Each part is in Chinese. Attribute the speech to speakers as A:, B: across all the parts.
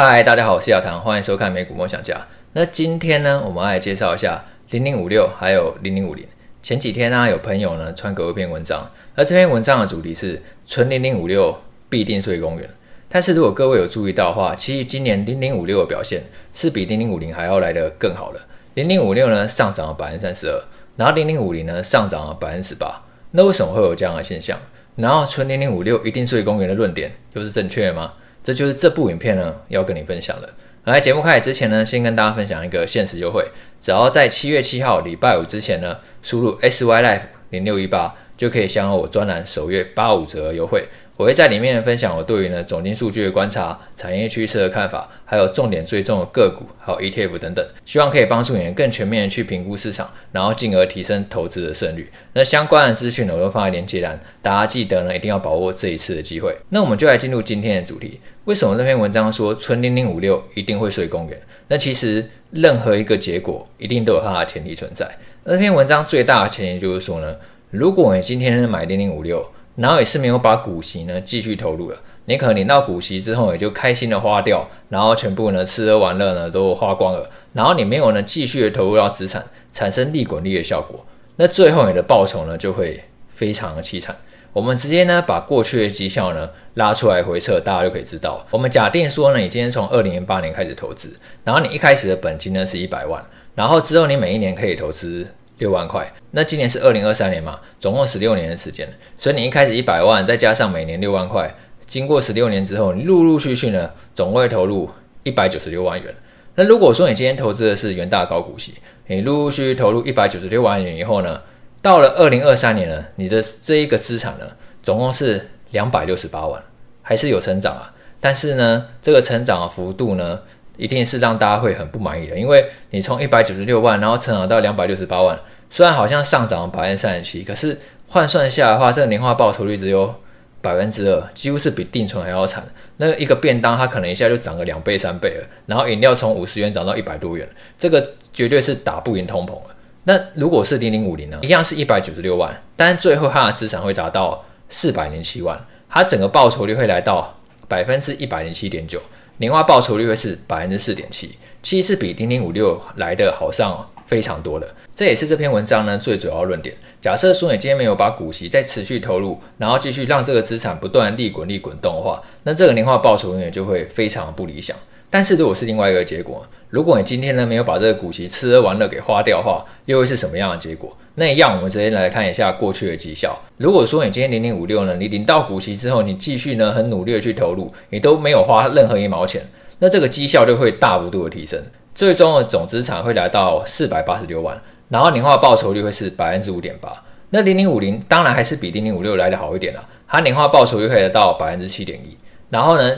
A: 嗨，大家好，我是亚堂，欢迎收看美股梦想家。那今天呢，我们来介绍一下零零五六还有零零五零。前几天呢、有朋友呢传给我一篇文章，而这篇文章的主题是纯零零五六必定睡公园。但是如果各位有注意到的话，其实今年零零五六的表现是比零零五零还要来得更好的。零零五六呢上涨了百分之三十二，然后零零五零呢上涨了百分之十八。那为什么会有这样的现象？然后纯零零五六一定睡公园的论点又是正确的吗？这就是这部影片呢要跟你分享的。来，节目开始之前呢，先跟大家分享一个限时优惠，只要在七月七号礼拜五之前呢，输入 SYLife 零六一八，就可以享有我专栏首月八五折优惠。我会在里面分享我对于呢总经数据的观察、产业趋势的看法，还有重点追踪的个股，还有 ETF 等等，希望可以帮助你更全面的去评估市场，然后进而提升投资的胜率。那相关的资讯呢，我都放在连接栏，大家记得呢一定要把握这一次的机会。那我们就来进入今天的主题，为什么这篇文章说纯零零五六一定会睡公园？那其实任何一个结果一定都有它的前提存在。那篇文章最大的前提就是说呢，如果你今天买零零五六，然后也是没有把股息呢继续投入了，你可能领到股息之后也就开心的花掉，然后全部呢吃喝玩乐呢都花光了，然后你没有呢继续的投入到资产，产生利滚利的效果，那最后你的报酬呢就会非常的凄惨。我们直接呢把过去的绩效呢拉出来回测，大家就可以知道。我们假定说呢，你今天从二零零八年开始投资，然后你一开始的本金呢是一百万，然后之后你每一年可以投资。六万块，那今年是二零二三年嘛，总共十六年的时间，所以你一开始一百万，再加上每年六万块，经过十六年之后，你陆陆续续呢，总会投入一百九十六万元。那如果说你今天投资的是元大高股息，你陆陆续续投入一百九十六万元以后呢，到了二零二三年呢，你的这一个资产呢，总共是两百六十八万，还是有成长啊，但是呢，这个成长的幅度呢，一定是让大家会很不满意的，因为你从一百九十六万，然后成长到两百六十八万，虽然好像上涨了百分之三十七，可是换算下来的话，这个年化报酬率只有百分之二，几乎是比定存还要惨。那一个便当它可能一下就涨个两倍三倍了，然后饮料从五十元涨到一百多元，这个绝对是打不赢通膨了。那如果是零零五零呢，一样是一百九十六万，但是最后它的资产会达到四百零七万，它整个报酬率会来到百分之一百零七点九。年化报酬率会是百分之四点七，其实是比零零五六来的好上非常多的。这也是这篇文章呢最主要论点。假设说你今天没有把股息再持续投入，然后继续让这个资产不断利滚利滚动的话，那这个年化报酬率就会非常不理想。但是如果是另外一个结果，如果你今天呢没有把这个股息吃喝玩乐给花掉的话，又会是什么样的结果？那一样，我们直接来看一下过去的绩效。如果说你今天零零五六呢，你领到股息之后，你继续呢很努力的去投入，你都没有花任何一毛钱，那这个绩效就会大幅度的提升，最终的总资产会来到四百八十六万，然后年化报酬率会是百分之五点八。那零零五零当然还是比零零五六来的好一点啦，它年化报酬率会来到百分之七点一，然后呢，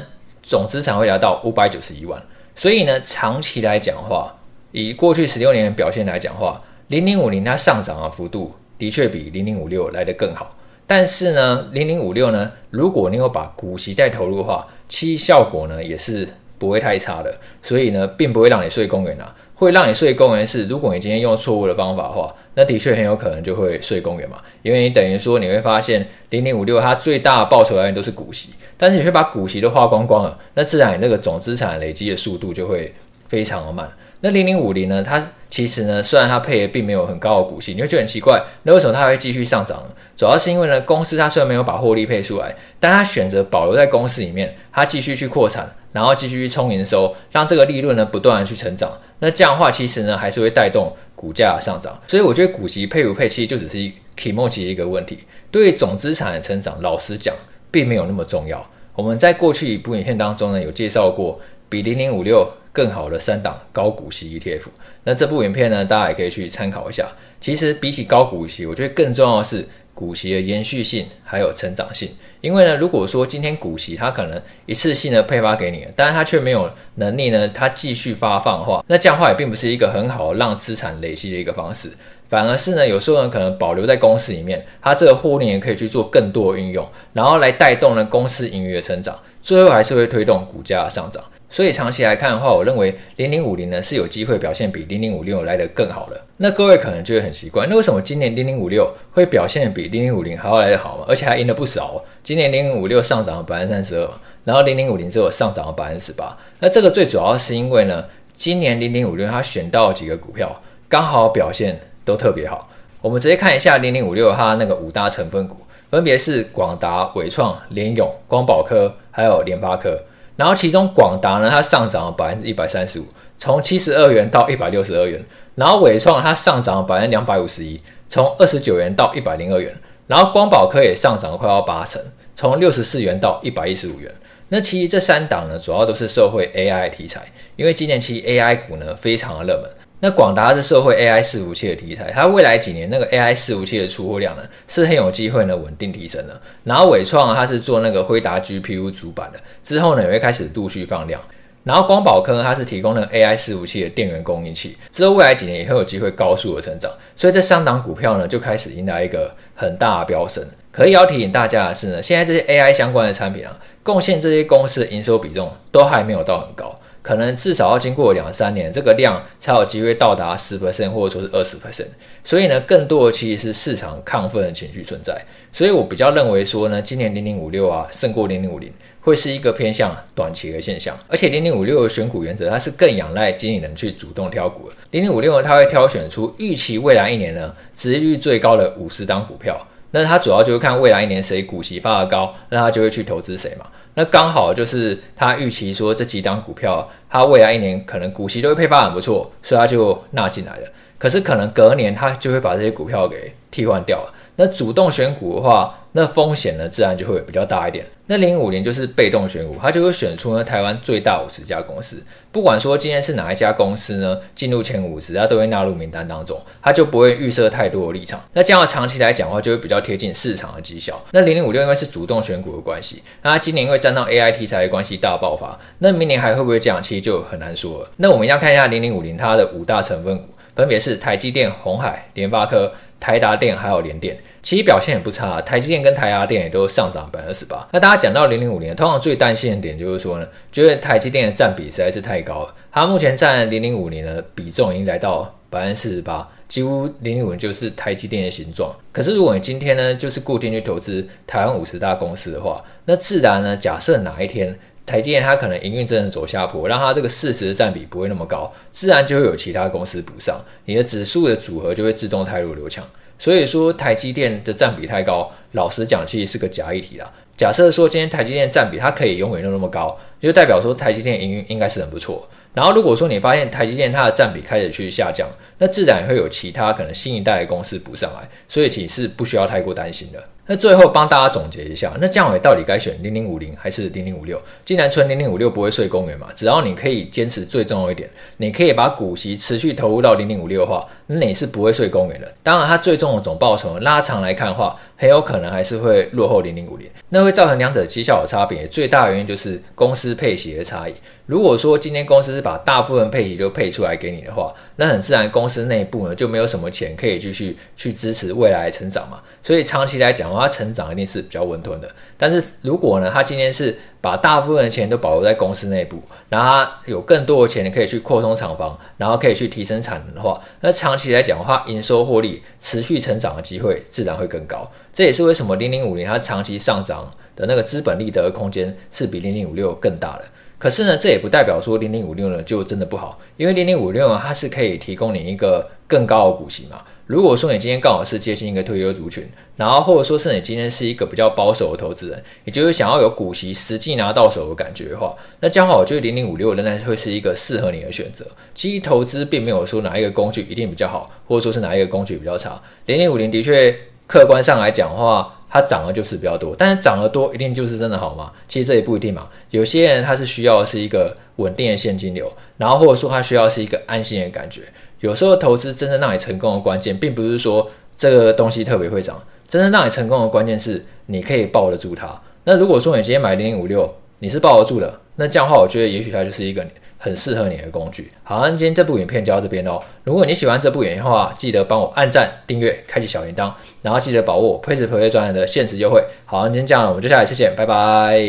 A: 总资产会达到五百九十一万。所以呢，长期来讲的话，以过去十六年的表现来讲话，零零五零它上涨的幅度的确比零零五六来得更好。但是呢，零零五六呢，如果你有把股息再投入的话，其效果呢也是不会太差的。所以呢，并不会让你睡公园啊，会让你睡公园是，如果你今天用错误的方法的话，那的确很有可能就会睡公园嘛。因为你等于说你会发现零零五六它最大的报酬来源都是股息。但是你会把股息都花光光了，那自然你那个总资产累积的速度就会非常的慢。那零零五零呢？它其实呢，虽然它配的并没有很高的股息，你会觉得很奇怪，那为什么它会继续上涨呢？主要是因为呢，公司它虽然没有把获利配出来，但它选择保留在公司里面，它继续去扩产，然后继续去冲营收，让这个利润呢不断的去成长。那这样的话，其实呢还是会带动股价上涨。所以我觉得股息配不配，其实就只是一题目级的一个问题。对于总资产的成长，老实讲。并没有那么重要。我们在过去一部影片当中呢，有介绍过比零零五六更好的三档高股息 ETF。那这部影片呢，大家也可以去参考一下。其实比起高股息，我觉得更重要的是股息的延续性还有成长性。因为呢，如果说今天股息它可能一次性的配发给你，但是它却没有能力呢，它继续发放的话，那这样的话也并不是一个很好让资产累积的一个方式。反而是呢，有时候呢，可能保留在公司里面，它这个获利也可以去做更多的运用，然后来带动呢公司盈余的成长，最后还是会推动股价的上涨。所以长期来看的话，我认为零零五零呢是有机会表现比零零五六来得更好的。那各位可能觉得很奇怪，那为什么今年零零五六会表现比零零五零还要来得好嘛？而且还赢了不少哦。今年零零五六上涨了百分之三十二，然后零零五零只有上涨了百分之十八。那这个最主要是因为呢，今年零零五六它选到几个股票刚好表现都特别好。我们直接看一下零零五六它那个五大成分股，分别是广达、伟创、联咏、光宝科还有联发科。然后其中广达呢，它上涨了百分之一百三十五，从七十二元到一百六十二元。然后伟创它上涨了百分之两百五十一，从二十九元到一百零二元。然后光宝科也上涨了快要八成，从六十四元到一百一十五元。那其实这三档呢，主要都是社会 AI 题材，因为今年其 AI 股呢非常的热门。那广达是社会 AI 伺服器的题材，它未来几年那个 AI 伺服器的出货量呢是很有机会呢稳定提升的。然后伟创它是做那个辉达 GPU 主板的，之后呢也会开始陆续放量。然后光宝科它是提供那个 AI 伺服器的电源供应器，之后未来几年也会有机会高速的成长，所以这三档股票呢就开始迎来一个很大的飙升。可以要提醒大家的是呢，现在这些 AI 相关的产品啊，贡献这些公司的营收比重都还没有到很高，可能至少要经过两三年，这个量才有机会到达十 percent 或者说是二十 percent。所以呢，更多的其实是市场亢奋的情绪存在。所以我比较认为说呢，今年零零五六啊胜过零零五零。会是一个偏向短期的现象，而且零零五六的选股原则，它是更仰赖经理人去主动挑股的。零零五六呢，它会挑选出预期未来一年呢，殖利率最高的五十档股票。那他主要就是看未来一年谁股息发的高，那他就会去投资谁嘛。那刚好就是他预期说这几档股票，他未来一年可能股息都会配发很不错，所以他就纳进来了。可是可能隔年他就会把这些股票给替换掉了。那主动选股的话，那风险呢自然就会比较大一点。那零五零就是被动选股，它就会选出呢台湾最大五十家公司，不管说今天是哪一家公司呢进入前五十，它都会纳入名单当中，它就不会预设太多的立场。那这样长期来讲的话，就会比较贴近市场的绩效。那零零五六因为是主动选股的关系，那它今年因为沾到 AI 题材的关系大爆发，那明年还会不会这样，其实就很难说了。那我们要看一下零零五零它的五大成分股，分别是台积电、红海、联发科。台达电还有联电，其实表现也不差。台积电跟台达电也都上涨百分之十八。那大家讲到零零五年，通常最担心的点就是说呢，觉得台积电的占比实在是太高了。它目前占零零五年的比重已经来到百分之四十八，几乎零零五就是台积电的形状。可是如果你今天呢，就是固定去投资台湾五十大公司的话，那自然呢，假设哪一天台积电它可能营运真的走下坡，让它这个市值的占比不会那么高，自然就会有其他公司补上，你的指数的组合就会自动汰弱留强。所以说台积电的占比太高，老实讲其实是个假议题啦。假设说今天台积电占比它可以永远都那么高，就代表说台积电营运应该是很不错。然后如果说你发现台积电它的占比开始去下降，那自然也会有其他可能新一代的公司补上来，所以其实不需要太过担心的。那最后帮大家总结一下，那降维到底该选零零五零还是零零五六？既然存零零五六不会睡公园嘛，只要你可以坚持最重要一点，你可以把股息持续投入到零零五六的话，那你是不会睡公园的。当然，它最终的总报酬拉长来看的话，很有可能还是会落后零零五零。那会造成两者绩效的差别，最大原因就是公司配息的差异。如果说今天公司是把大部分配息都配出来给你的话，那很自然公司内部呢就没有什么钱可以继续去支持未来成长嘛。所以长期来讲的话，它成长一定是比较温吞的。但是如果呢，它今天是把大部分的钱都保留在公司内部，然后它有更多的钱可以去扩充厂房，然后可以去提升产能的话，那长期来讲的话，营收获利持续成长的机会自然会更高。这也是为什么零零五零它长期上涨的那个资本利得的空间是比零零五六更大的。可是呢，这也不代表说零零五六呢就真的不好，因为零零五六它是可以提供你一个更高的股息嘛。如果说你今天刚好是接近一个退休族群，然后或者说是你今天是一个比较保守的投资人，也就是想要有股息实际拿到手的感觉的话，那这样的话我觉得零零五六仍然会是一个适合你的选择。其实投资并没有说哪一个工具一定比较好，或者说是哪一个工具比较差。零零五零的确客观上来讲的话。它涨的就是比较多，但是涨得多一定就是真的好吗？其实这也不一定嘛。有些人他是需要是一个稳定的现金流，然后或者说他需要是一个安心的感觉。有时候投资真正让你成功的关键，并不是说这个东西特别会涨，真正让你成功的关键是你可以抱得住它。那如果说你今天买零零五六，你是抱得住的，那这样的话，我觉得也许它就是一个很适合你的工具。好，那今天这部影片就到这边喽。如果你喜欢这部影片的话，记得帮我按赞、订阅、开启小铃铛，然后记得把握 PressPlay 专栏的限时优惠。好，那今天这样了，我们就下一次见，拜拜。